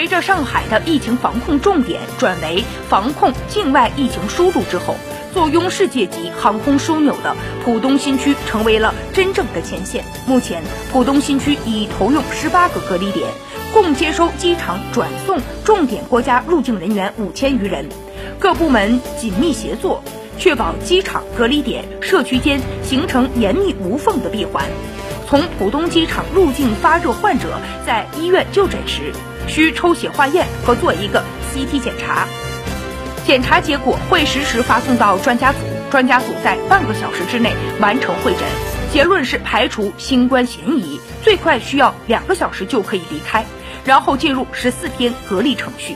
随着上海的疫情防控重点转为防控境外疫情输入之后，坐拥世界级航空枢纽的浦东新区成为了真正的前线。目前，浦东新区已投用十八个隔离点，共接收机场转送重点国家入境人员五千余人。各部门紧密协作，确保机场、隔离点、社区间形成严密无缝的闭环。从浦东机场入境发热患者在医院就诊时，需抽血化验和做一个 CT 检查。检查结果会实时发送到专家组，专家组在半个小时之内完成会诊，结论是排除新冠嫌疑，最快需要两个小时就可以离开，然后进入十四天隔离程序。